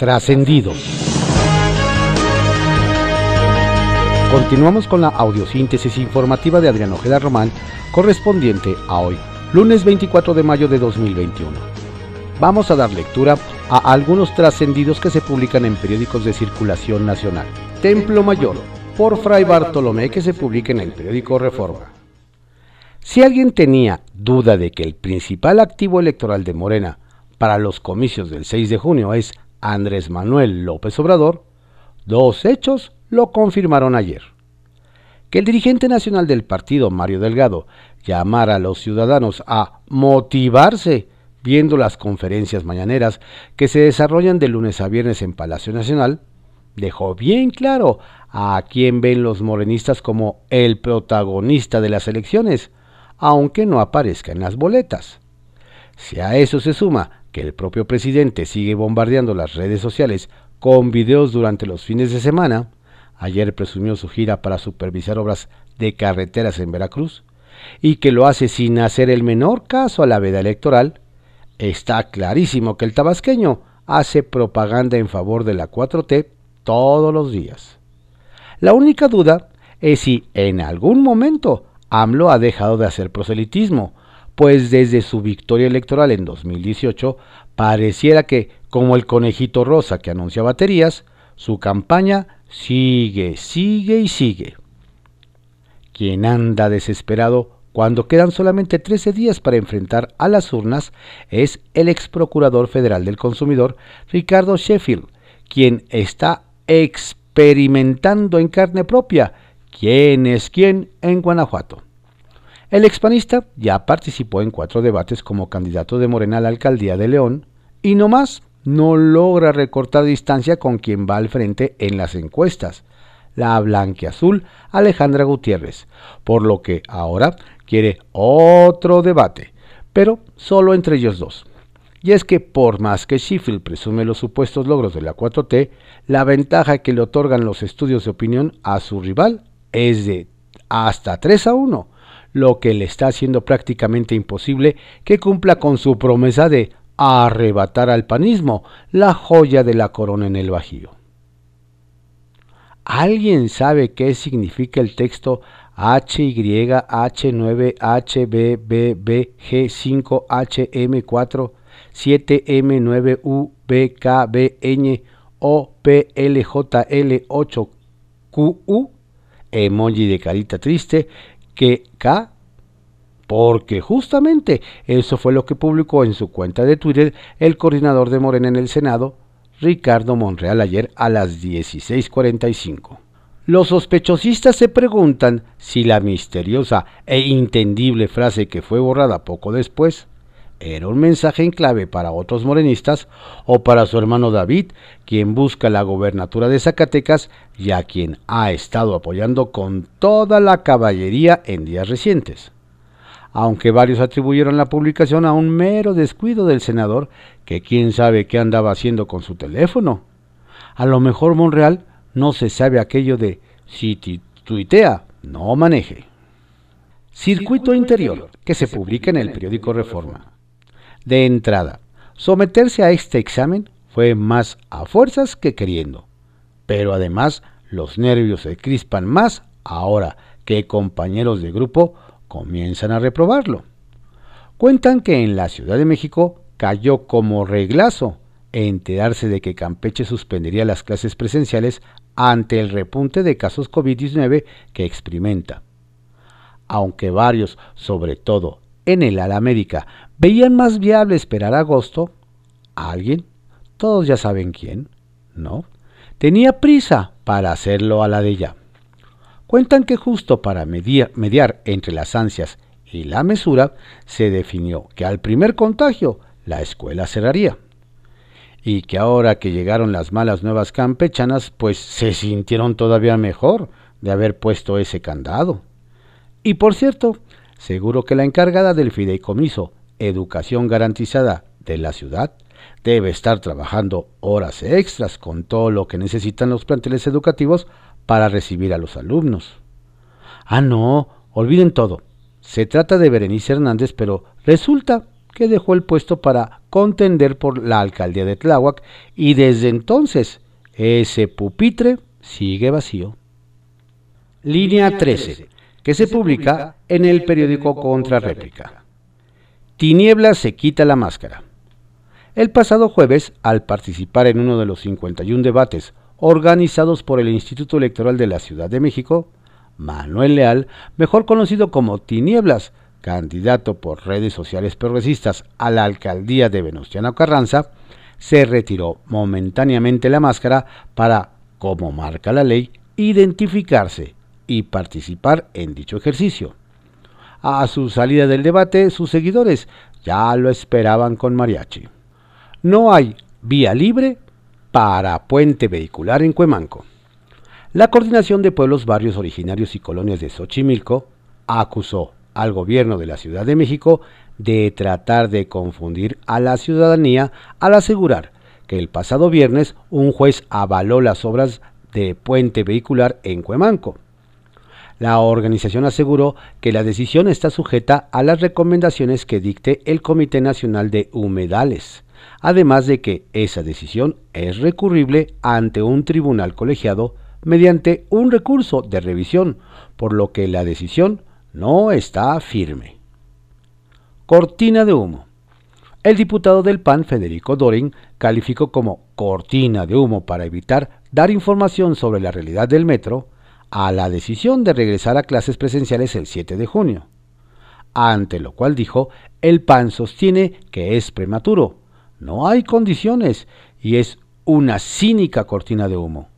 Trascendidos. Continuamos con la audiosíntesis informativa de Adrián Ojeda Román, correspondiente a hoy, lunes 24 de mayo de 2021. Vamos a dar lectura a algunos trascendidos que se publican en periódicos de circulación nacional. Templo Mayor, por Fray Bartolomé, que se publica en el periódico Reforma. Si alguien tenía duda de que el principal activo electoral de Morena para los comicios del 6 de junio es Andrés Manuel López Obrador, dos hechos lo confirmaron ayer. Que el dirigente nacional del partido, Mario Delgado, llamara a los ciudadanos a motivarse viendo las conferencias mañaneras que se desarrollan de lunes a viernes en Palacio Nacional, dejó bien claro a quién ven los morenistas como el protagonista de las elecciones, aunque no aparezca en las boletas. Si a eso se suma que el propio presidente sigue bombardeando las redes sociales con videos durante los fines de semana, ayer presumió su gira para supervisar obras de carreteras en Veracruz, y que lo hace sin hacer el menor caso a la veda electoral, está clarísimo que el tabasqueño hace propaganda en favor de la 4T todos los días. La única duda es si en algún momento AMLO ha dejado de hacer proselitismo, pues desde su victoria electoral en 2018 pareciera que, como el conejito rosa que anuncia baterías, su campaña sigue, sigue y sigue. Quien anda desesperado cuando quedan solamente 13 días para enfrentar a las urnas es el ex procurador federal del consumidor, Ricardo Sheffield, quien está experimentando en carne propia quién es quién en Guanajuato. El expanista ya participó en cuatro debates como candidato de Morena a la alcaldía de León y no más no logra recortar distancia con quien va al frente en las encuestas, la blanqueazul Alejandra Gutiérrez, por lo que ahora quiere otro debate, pero solo entre ellos dos. Y es que por más que Sheffield presume los supuestos logros de la 4T, la ventaja que le otorgan los estudios de opinión a su rival es de hasta 3 a 1, lo que le está haciendo prácticamente imposible que cumpla con su promesa de arrebatar al panismo la joya de la corona en el Bajío. ¿Alguien sabe qué significa el texto HYH9HBBBG5HM4 7M9UBKBN OPLJL8QU, emoji de carita triste, que K, porque justamente eso fue lo que publicó en su cuenta de Twitter el coordinador de Morena en el Senado, Ricardo Monreal, ayer a las 16:45. Los sospechosistas se preguntan si la misteriosa e intendible frase que fue borrada poco después era un mensaje en clave para otros morenistas o para su hermano David, quien busca la gobernatura de Zacatecas y a quien ha estado apoyando con toda la caballería en días recientes. Aunque varios atribuyeron la publicación a un mero descuido del senador, que quién sabe qué andaba haciendo con su teléfono. A lo mejor Monreal no se sabe aquello de si tuitea, no maneje. Circuito Interior, que se publica en el periódico Reforma. De entrada, someterse a este examen fue más a fuerzas que queriendo, pero además los nervios se crispan más ahora que compañeros de grupo comienzan a reprobarlo. Cuentan que en la Ciudad de México cayó como reglazo enterarse de que Campeche suspendería las clases presenciales ante el repunte de casos COVID-19 que experimenta. Aunque varios, sobre todo en el ala médica, veían más viable esperar agosto, alguien, todos ya saben quién, ¿no? Tenía prisa para hacerlo a la de ya. Cuentan que justo para mediar entre las ansias y la mesura, se definió que al primer contagio la escuela cerraría. Y que ahora que llegaron las malas nuevas campechanas, pues se sintieron todavía mejor de haber puesto ese candado. Y por cierto, seguro que la encargada del fideicomiso Educación Garantizada de la ciudad debe estar trabajando horas extras con todo lo que necesitan los planteles educativos para recibir a los alumnos. Ah, no, olviden todo. Se trata de Berenice Hernández, pero resulta que dejó el puesto para contender por la alcaldía de Tláhuac y desde entonces ese pupitre sigue vacío. Línea 13, que se publica en el periódico Contrarréplica. Tiniebla se quita la máscara. El pasado jueves, al participar en uno de los 51 debates organizados por el Instituto Electoral de la Ciudad de México, Manuel Leal, mejor conocido como Tinieblas, candidato por redes sociales progresistas a la alcaldía de Venustiano Carranza, se retiró momentáneamente la máscara para, como marca la ley, identificarse y participar en dicho ejercicio. A su salida del debate, sus seguidores ya lo esperaban con mariachi. No hay vía libre para puente vehicular en Cuemanco. La Coordinación de Pueblos, Barrios Originarios y Colonias de Xochimilco acusó al gobierno de la Ciudad de México de tratar de confundir a la ciudadanía al asegurar que el pasado viernes un juez avaló las obras de puente vehicular en Cuemanco. La organización aseguró que la decisión está sujeta a las recomendaciones que dicte el Comité Nacional de Humedales, además de que esa decisión es recurrible ante un tribunal colegiado mediante un recurso de revisión, por lo que la decisión no está firme. Cortina de humo. El diputado del PAN, Federico Dorin, calificó como cortina de humo para evitar dar información sobre la realidad del metro a la decisión de regresar a clases presenciales el 7 de junio. Ante lo cual dijo, el PAN sostiene que es prematuro, no hay condiciones y es una cínica cortina de humo.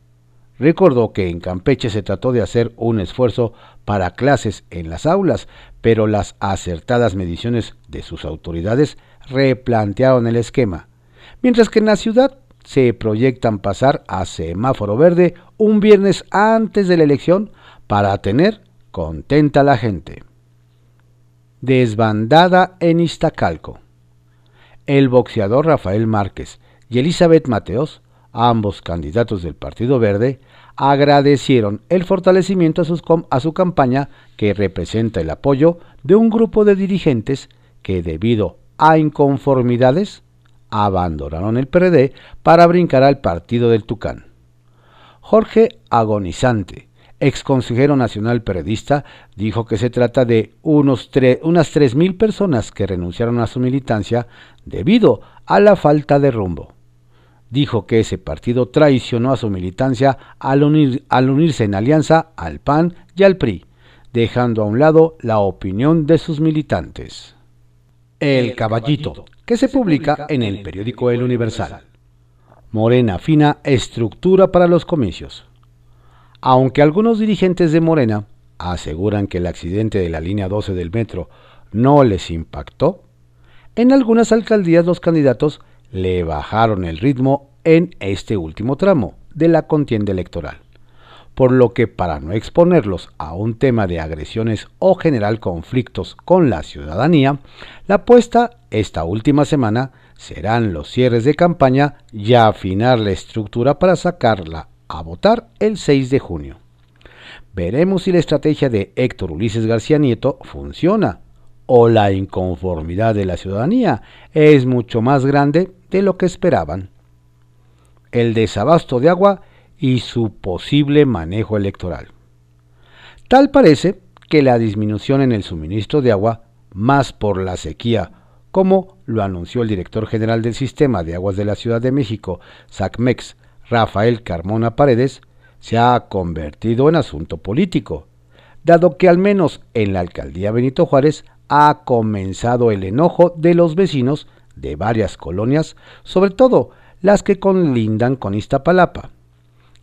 Recordó que en Campeche se trató de hacer un esfuerzo para clases en las aulas, pero las acertadas mediciones de sus autoridades replantearon el esquema, mientras que en la ciudad se proyectan pasar a semáforo verde un viernes antes de la elección para tener contenta a la gente. Desbandada en Iztacalco. El boxeador Rafael Márquez y Elizabeth Mateos ambos candidatos del Partido Verde, agradecieron el fortalecimiento a, su campaña que representa el apoyo de un grupo de dirigentes que debido a inconformidades abandonaron el PRD para brincar al partido del Tucán. Jorge Agonizante, ex consejero nacional periodista, dijo que se trata de unos unas 3.000 personas que renunciaron a su militancia debido a la falta de rumbo dijo que ese partido traicionó a su militancia al, unirse en alianza al PAN y al PRI, dejando a un lado la opinión de sus militantes. El Caballito, que se publica en el periódico El Universal. Morena fina estructura para los comicios. Aunque algunos dirigentes de Morena aseguran que el accidente de la línea 12 del metro no les impactó, en algunas alcaldías los candidatos le bajaron el ritmo en este último tramo de la contienda electoral, por lo que para no exponerlos a un tema de agresiones o general conflictos con la ciudadanía, la apuesta esta última semana serán los cierres de campaña y afinar la estructura para sacarla a votar el 6 de junio. Veremos si la estrategia de Héctor Ulises García Nieto funciona o la inconformidad de la ciudadanía es mucho más grande de lo que esperaban. El desabasto de agua y su posible manejo electoral. Tal parece que la disminución en el suministro de agua, más por la sequía, como lo anunció el director general del Sistema de Aguas de la Ciudad de México, SACMEX, Rafael Carmona Paredes, se ha convertido en asunto político, dado que al menos en la alcaldía Benito Juárez ha comenzado el enojo de los vecinos de varias colonias, sobre todo las que conlindan con Iztapalapa.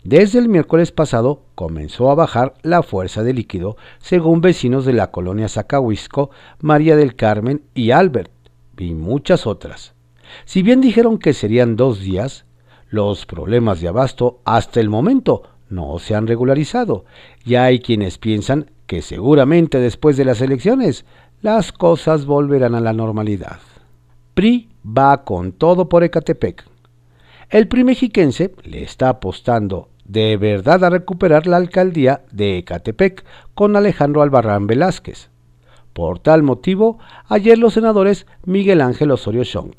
Desde el miércoles pasado comenzó a bajar la fuerza de líquido, según vecinos de la colonia Zacahuisco, María del Carmen y Albert, y muchas otras. Si bien dijeron que serían dos días, los problemas de abasto hasta el momento no se han regularizado, y hay quienes piensan que seguramente después de las elecciones las cosas volverán a la normalidad. PRI va con todo por Ecatepec. El PRI mexiquense le está apostando de verdad a recuperar la alcaldía de Ecatepec con Alejandro Albarrán Velázquez. Por tal motivo, ayer los senadores Miguel Ángel Osorio Chong,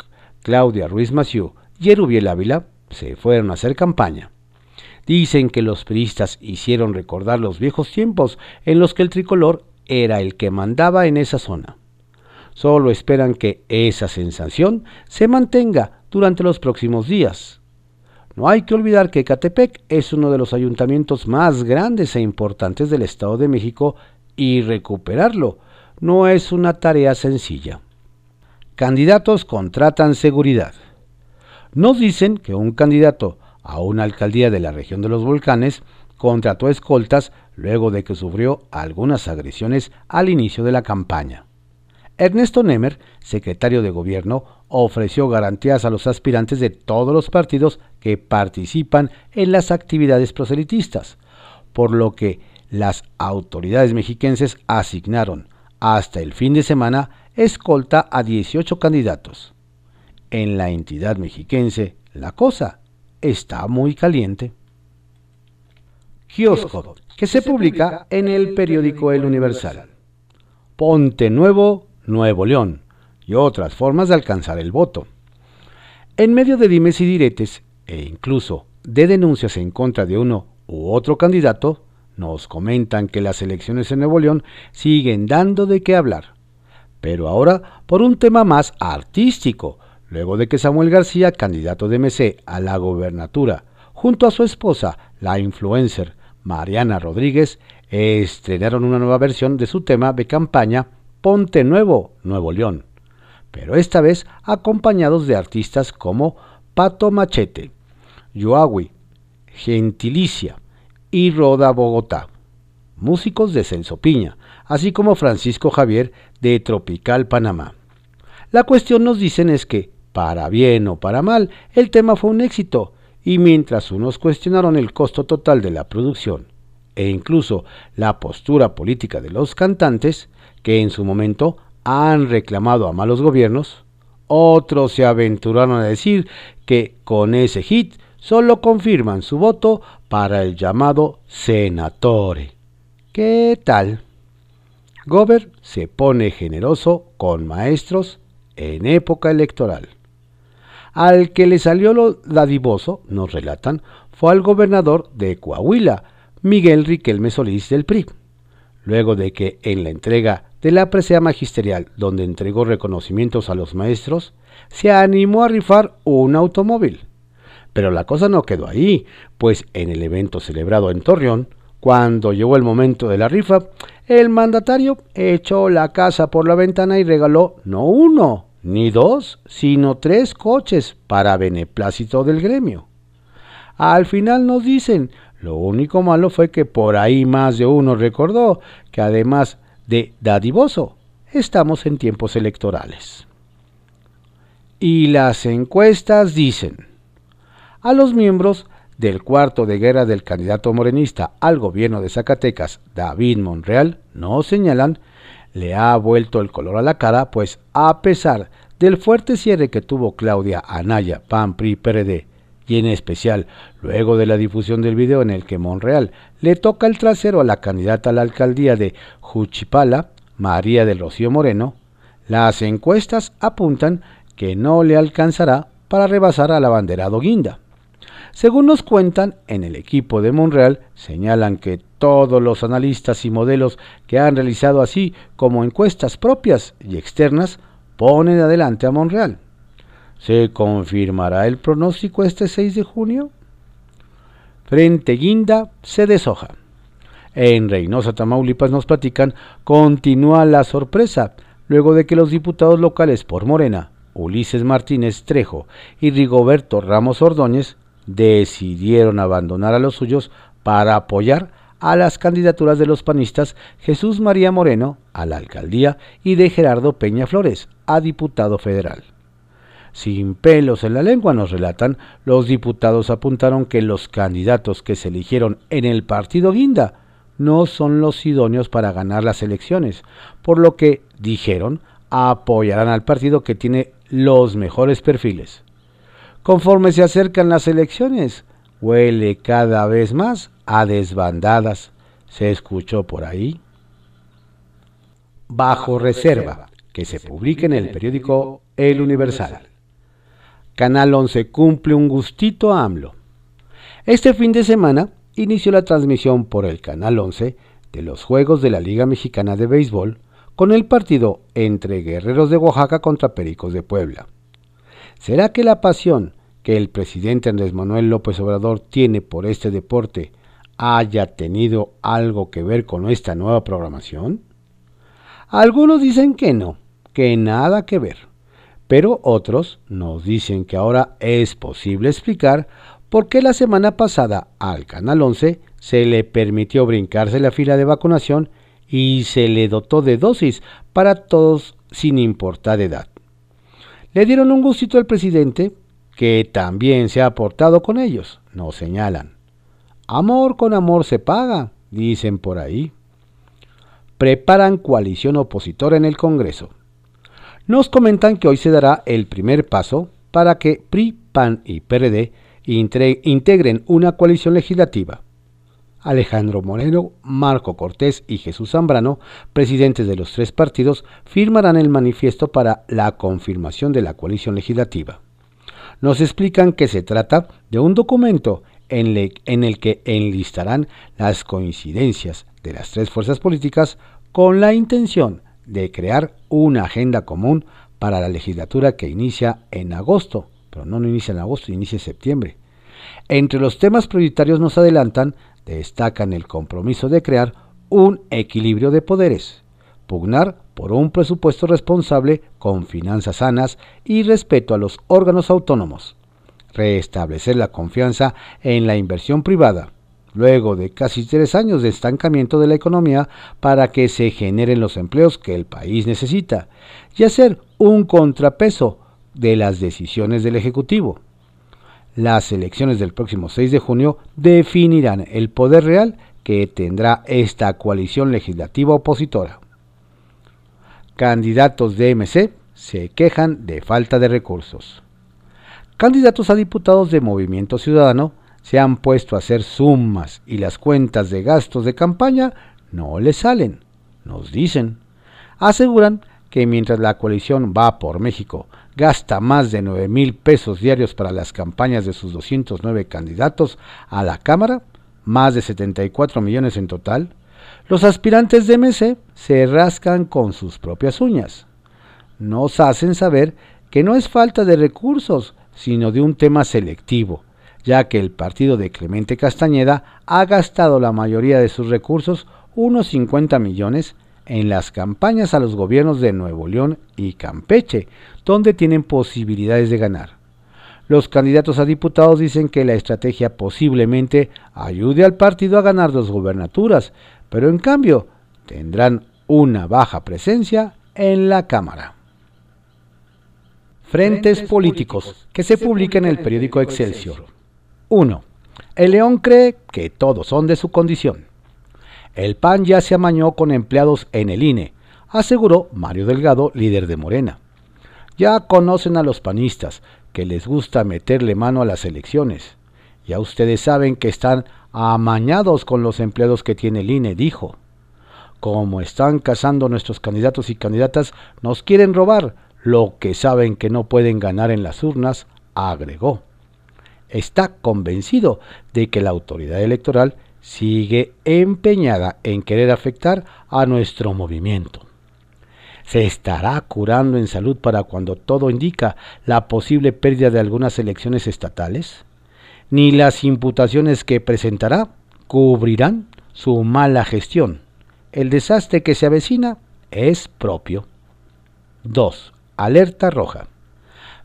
Claudia Ruiz Maciú y Erubiel Ávila se fueron a hacer campaña. Dicen que los priistas hicieron recordar los viejos tiempos en los que el tricolor era el que mandaba en esa zona. Solo esperan que esa sensación se mantenga durante los próximos días. No hay que olvidar que Catepec es uno de los ayuntamientos más grandes e importantes del Estado de México y recuperarlo no es una tarea sencilla. Candidatos contratan seguridad. Nos dicen que un candidato a una alcaldía de la región de los volcanes contrató escoltas luego de que sufrió algunas agresiones al inicio de la campaña. Ernesto Nemer, secretario de Gobierno, ofreció garantías a los aspirantes de todos los partidos que participan en las actividades proselitistas, por lo que las autoridades mexiquenses asignaron hasta el fin de semana escolta a 18 candidatos. En la entidad mexiquense, la cosa está muy caliente. Kiosco, que se publica en el periódico El Universal. Ponte Nuevo, Nuevo León y otras formas de alcanzar el voto. En medio de dimes y diretes, e incluso de denuncias en contra de uno u otro candidato, nos comentan que las elecciones en Nuevo León siguen dando de qué hablar. Pero ahora por un tema más artístico, luego de que Samuel García, candidato de MC a la gobernatura, junto a su esposa, la influencer Mariana Rodríguez, estrenaron una nueva versión de su tema de campaña Ponte Nuevo, Nuevo León, pero esta vez acompañados de artistas como Pato Machete, Yoawi, Gentilicia y Roda Bogotá, músicos de Celso Piña, así como Francisco Javier de Tropical Panamá. La cuestión nos dicen es que para bien o para mal, el tema fue un éxito, y mientras unos cuestionaron el costo total de la producción e incluso la postura política de los cantantes, que en su momento han reclamado a malos gobiernos, otros se aventuraron a decir que con ese hit solo confirman su voto para el llamado senatore. ¿Qué tal? Gober se pone generoso con maestros en época electoral. Al que le salió lo dadivoso, nos relatan, fue al gobernador de Coahuila, Miguel Riquelme Solís del PRI. Luego de que en la entrega de la presea magisterial, donde entregó reconocimientos a los maestros, se animó a rifar un automóvil. Pero la cosa no quedó ahí, pues en el evento celebrado en Torreón, cuando llegó el momento de la rifa, el mandatario echó la casa por la ventana y regaló no uno, ni dos, sino tres coches para beneplácito del gremio. Al final nos dicen, lo único malo fue que por ahí más de uno recordó que además de dadivoso, estamos en tiempos electorales. Y las encuestas dicen, a los miembros del cuarto de guerra del candidato morenista al gobierno de Zacatecas, David Monreal, no señalan le ha vuelto el color a la cara, pues a pesar del fuerte cierre que tuvo Claudia Anaya, PAN, PRI, y en especial luego de la difusión del video en el que Monreal le toca el trasero a la candidata a la alcaldía de Juchipala, María del Rocío Moreno, las encuestas apuntan que no le alcanzará para rebasar al abanderado Guinda. Según nos cuentan, en el equipo de Monreal señalan que todos los analistas y modelos que han realizado así como encuestas propias y externas ponen adelante a Monreal. ¿Se confirmará el pronóstico este 6 de junio? Frente Guinda se deshoja. En Reynosa, Tamaulipas nos platican, continúa la sorpresa, luego de que los diputados locales por Morena, Ulises Martínez Trejo y Rigoberto Ramos Ordóñez, decidieron abandonar a los suyos para apoyar a las candidaturas de los panistas Jesús María Moreno a la alcaldía y de Gerardo Peña Flores a diputado federal. Sin pelos en la lengua nos relatan, los diputados apuntaron que los candidatos que se eligieron en el partido Guinda no son los idóneos para ganar las elecciones, por lo que, dijeron, apoyarán al partido que tiene los mejores perfiles. Conforme se acercan las elecciones, huele cada vez más a desbandadas. ¿Se escuchó por ahí? bajo reserva, que se publique en el periódico El Universal. Canal 11 cumple un gustito a AMLO. Este fin de semana inició la transmisión por el Canal 11 de los Juegos de la Liga Mexicana de Béisbol con el partido entre Guerreros de Oaxaca contra Pericos de Puebla. ¿Será que la pasión que el presidente Andrés Manuel López Obrador tiene por este deporte haya tenido algo que ver con esta nueva programación? Algunos dicen que no, que nada que ver, pero otros nos dicen que ahora es posible explicar por qué la semana pasada al Canal 11 se le permitió brincarse la fila de vacunación y se le dotó de dosis para todos sin importar edad. Le dieron un gustito al presidente, que también se ha portado con ellos, nos señalan. Amor con amor se paga, dicen por ahí. Preparan coalición opositora en el Congreso. Nos comentan que hoy se dará el primer paso para que PRI, PAN y PRD integren una coalición legislativa. Alejandro Moreno, Marco Cortés y Jesús Zambrano, presidentes de los tres partidos, firmarán el manifiesto para la confirmación de la coalición legislativa. Nos explican que se trata de un documento en, el que enlistarán las coincidencias de las tres fuerzas políticas con la intención de crear una agenda común para la legislatura que inicia en agosto, pero no, no inicia en agosto, inicia en septiembre. Entre los temas prioritarios nos adelantan destacan el compromiso de crear un equilibrio de poderes, pugnar por un presupuesto responsable con finanzas sanas y respeto a los órganos autónomos, restablecer la confianza en la inversión privada, luego de casi tres años de estancamiento de la economía para que se generen los empleos que el país necesita, y hacer un contrapeso de las decisiones del Ejecutivo las elecciones del próximo 6 de junio definirán el poder real que tendrá esta coalición legislativa opositora. Candidatos de MC se quejan de falta de recursos. Candidatos a diputados de Movimiento Ciudadano se han puesto a hacer sumas y las cuentas de gastos de campaña no les salen, nos dicen. Aseguran que mientras la coalición va por México gasta más de 9 mil pesos diarios para las campañas de sus 209 candidatos a la Cámara, más de 74 millones en total, los aspirantes de MC se rascan con sus propias uñas. Nos hacen saber que no es falta de recursos, sino de un tema selectivo, ya que el partido de Clemente Castañeda ha gastado la mayoría de sus recursos, unos 50 millones, en las campañas a los gobiernos de Nuevo León y Campeche, donde tienen posibilidades de ganar. Los candidatos a diputados dicen que la estrategia posiblemente ayude al partido a ganar dos gobernaturas, pero en cambio tendrán una baja presencia en la Cámara. Frentes políticos que se publica en el periódico Excelsior. 1. El León cree que todos son de su condición. El PAN ya se amañó con empleados en el INE, aseguró Mario Delgado, líder de Morena. Ya conocen a los panistas, que les gusta meterle mano a las elecciones. Ya ustedes saben que están amañados con los empleados que tiene el INE, dijo. Como están cazando nuestros candidatos y candidatas, nos quieren robar lo que saben que no pueden ganar en las urnas, agregó. Está convencido de que la autoridad electoral sigue empeñada en querer afectar a nuestro movimiento. ¿Se estará curando en salud para cuando todo indica la posible pérdida de algunas elecciones estatales? Ni las imputaciones que presentará cubrirán su mala gestión. El desastre que se avecina es propio. 2. Alerta roja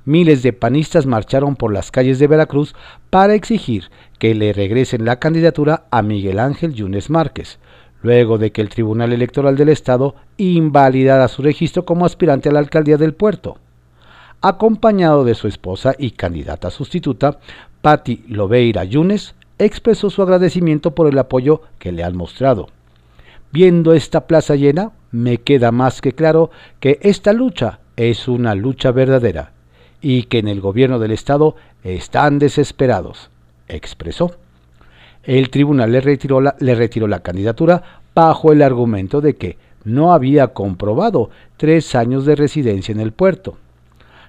miles de panistas marcharon por las calles de Veracruz para exigir que le regresen la candidatura a Miguel Ángel Yunes Márquez, luego de que el Tribunal Electoral del Estado invalidara su registro como aspirante a la alcaldía del puerto. Acompañado de su esposa y candidata sustituta, Patti Lobeira Yunes, expresó su agradecimiento por el apoyo que le han mostrado. Viendo esta plaza llena, me queda más que claro que esta lucha es una lucha verdadera y que en el gobierno del Estado están desesperados, expresó. El tribunal le retiró la, candidatura bajo el argumento de que no había comprobado tres años de residencia en el puerto.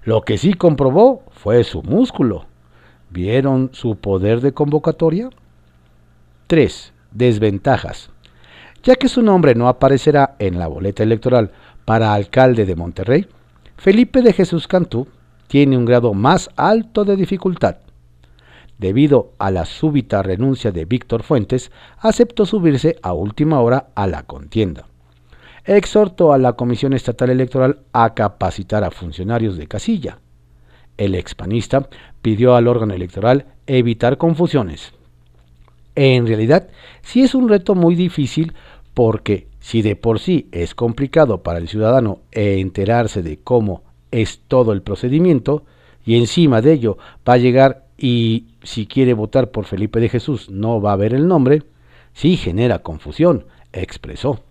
Lo que sí comprobó fue su músculo. ¿Vieron su poder de convocatoria? 3. Desventajas. Ya que su nombre no aparecerá en la boleta electoral para alcalde de Monterrey, Felipe de Jesús Cantú tiene un grado más alto de dificultad. Debido a la súbita renuncia de Víctor Fuentes, aceptó subirse a última hora a la contienda. Exhortó a la Comisión Estatal Electoral a capacitar a funcionarios de casilla. El expanista pidió al órgano electoral evitar confusiones. En realidad, sí es un reto muy difícil porque si de por sí es complicado para el ciudadano enterarse de cómo es todo el procedimiento, y encima de ello va a llegar y si quiere votar por Felipe de Jesús no va a ver el nombre, sí genera confusión, expresó.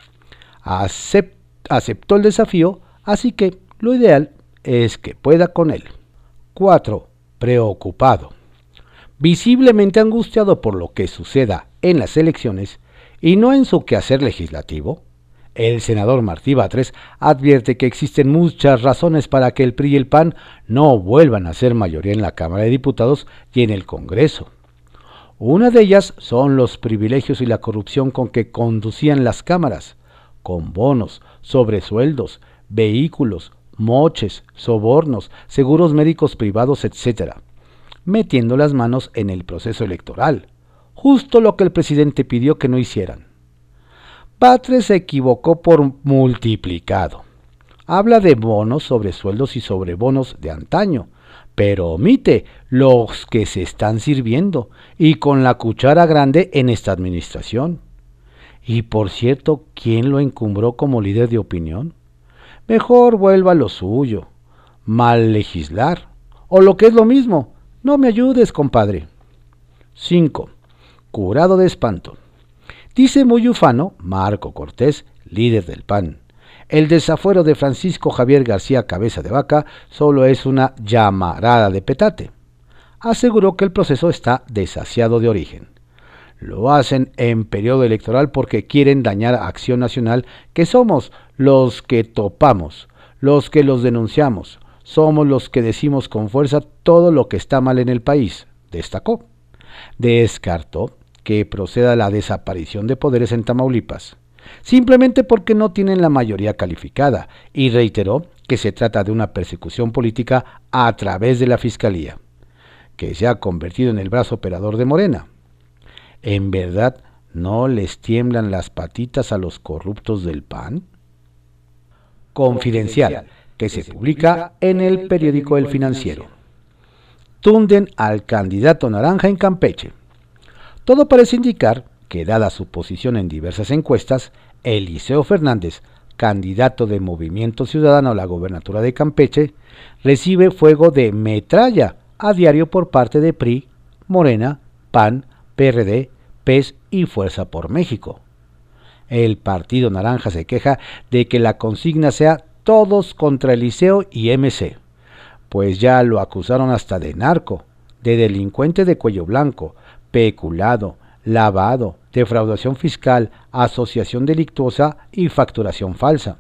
aceptó el desafío, así que lo ideal es que pueda con él. 4. Preocupado. Visiblemente angustiado por lo que suceda en las elecciones y no en su quehacer legislativo, el senador Martí Batres advierte que existen muchas razones para que el PRI y el PAN no vuelvan a ser mayoría en la Cámara de Diputados y en el Congreso. Una de ellas son los privilegios y la corrupción con que conducían las cámaras, con bonos, sobresueldos, vehículos, moches, sobornos, seguros médicos privados, etc., metiendo las manos en el proceso electoral, justo lo que el presidente pidió que no hicieran. Batres se equivocó por multiplicado. Habla de bonos sobre sueldos y sobre bonos de antaño, pero omite los que se están sirviendo y con la cuchara grande en esta administración. Y por cierto, ¿quién lo encumbró como líder de opinión? Mejor vuelva a lo suyo. Mal legislar. O lo que es lo mismo, no me ayudes, compadre. 5. Curado de espanto. Dice muy ufano Marco Cortés, líder del PAN. El desafuero de Francisco Javier García Cabeza de Vaca solo es una llamarada de petate. Aseguró que el proceso está desasiado de origen. Lo hacen en periodo electoral porque quieren dañar a Acción Nacional, que somos los que topamos, los que los denunciamos, somos los que decimos con fuerza todo lo que está mal en el país, destacó. Descartó que proceda la desaparición de poderes en Tamaulipas, simplemente porque no tienen la mayoría calificada, y reiteró que se trata de una persecución política a través de la Fiscalía, que se ha convertido en el brazo operador de Morena. ¿En verdad no les tiemblan las patitas a los corruptos del PAN? Confidencial, que se publica en el periódico El Financiero. Tunden al candidato naranja en Campeche. Todo parece indicar que, dada su posición en diversas encuestas, Eliseo Fernández, candidato de Movimiento Ciudadano a la gobernatura de Campeche, recibe fuego de metralla a diario por parte de PRI, Morena, PAN, PRD, PES y Fuerza por México. El Partido Naranja se queja de que la consigna sea todos contra Eliseo y MC, pues ya lo acusaron hasta de narco, de delincuente de cuello blanco, peculado, lavado, defraudación fiscal, asociación delictuosa y facturación falsa.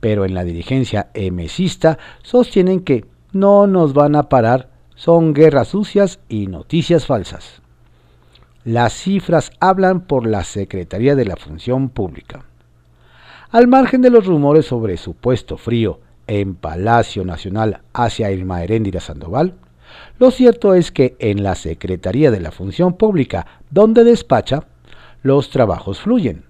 Pero en la dirigencia emesista sostienen que no nos van a parar, son guerras sucias y noticias falsas. Las cifras hablan por la Secretaría de la Función Pública. Al margen de los rumores sobre supuesto frío en Palacio Nacional hacia Irma Heréndira Sandoval, lo cierto es que en la Secretaría de la Función Pública, donde despacha, los trabajos fluyen.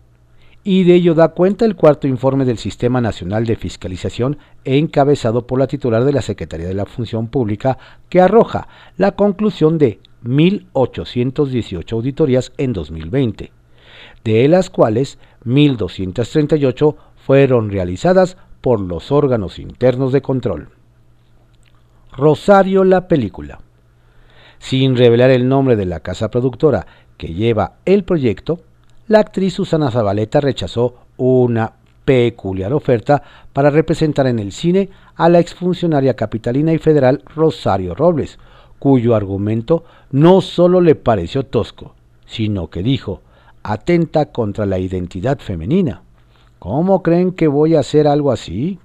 Y de ello da cuenta el cuarto informe del Sistema Nacional de Fiscalización encabezado por la titular de la Secretaría de la Función Pública, que arroja la conclusión de 1.818 auditorías en 2020, de las cuales 1.238 fueron realizadas por los órganos internos de control. Rosario la película. Sin revelar el nombre de la casa productora que lleva el proyecto, la actriz Susana Zabaleta rechazó una peculiar oferta para representar en el cine a la exfuncionaria capitalina y federal Rosario Robles, cuyo argumento no solo le pareció tosco, sino que dijo, atenta contra la identidad femenina, ¿Cómo creen que voy a hacer algo así?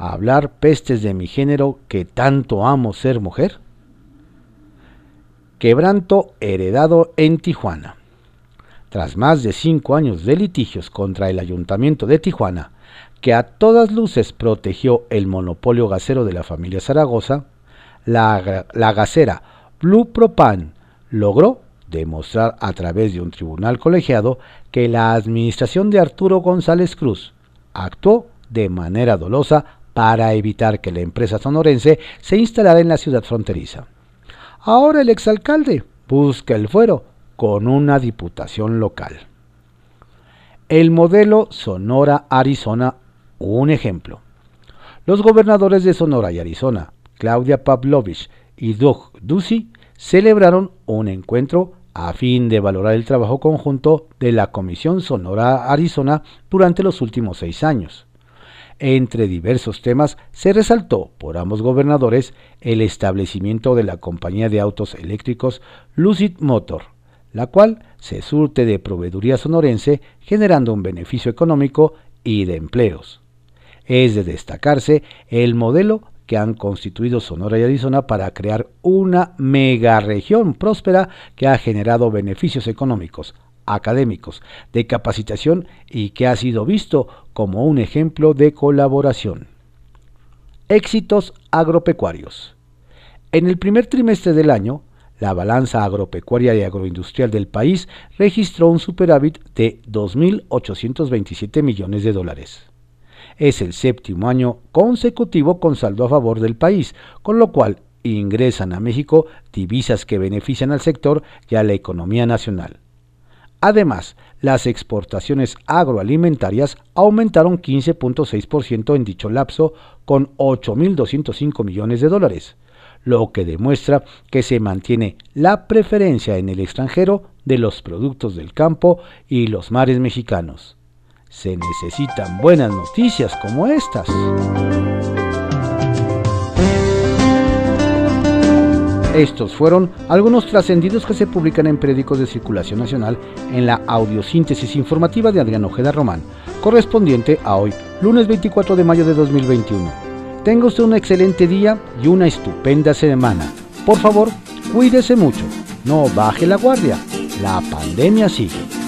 ¿A hablar pestes de mi género que tanto amo ser mujer? Quebranto heredado en Tijuana. Tras más de cinco años de litigios contra el Ayuntamiento de Tijuana, que a todas luces protegió el monopolio gasero de la familia Zaragoza, la, la gasera Blue Propan logró demostrar a través de un tribunal colegiado que la administración de Arturo González Cruz actuó de manera dolosa para evitar que la empresa sonorense se instalara en la ciudad fronteriza. Ahora el exalcalde busca el fuero con una diputación local. El modelo Sonora-Arizona, un ejemplo. Los gobernadores de Sonora y Arizona, Claudia Pavlovich y Doug Ducey, celebraron un encuentro a fin de valorar el trabajo conjunto de la Comisión Sonora Arizona durante los últimos seis años. Entre diversos temas se resaltó por ambos gobernadores el establecimiento de la compañía de autos eléctricos Lucid Motor, la cual se surte de proveeduría sonorense generando un beneficio económico y de empleos. Es de destacarse el modelo que han constituido Sonora y Arizona para crear una megaregión próspera que ha generado beneficios económicos, académicos, de capacitación y que ha sido visto como un ejemplo de colaboración. Éxitos agropecuarios. En el primer trimestre del año, la balanza agropecuaria y agroindustrial del país registró un superávit de 2.827 millones de dólares es el séptimo año consecutivo con saldo a favor del país, con lo cual ingresan a México divisas que benefician al sector y a la economía nacional. Además, las exportaciones agroalimentarias aumentaron 15.6% en dicho lapso con 8.205 millones de dólares, lo que demuestra que se mantiene la preferencia en el extranjero de los productos del campo y los mares mexicanos se necesitan buenas noticias como estas. Estos fueron algunos trascendidos que se publican en periódicos de circulación nacional en la audiosíntesis informativa de Adrián Ojeda Román, correspondiente a hoy, lunes 24 de mayo de 2021. Tenga usted un excelente día y una estupenda semana. Por favor, cuídese mucho, no baje la guardia, la pandemia sigue.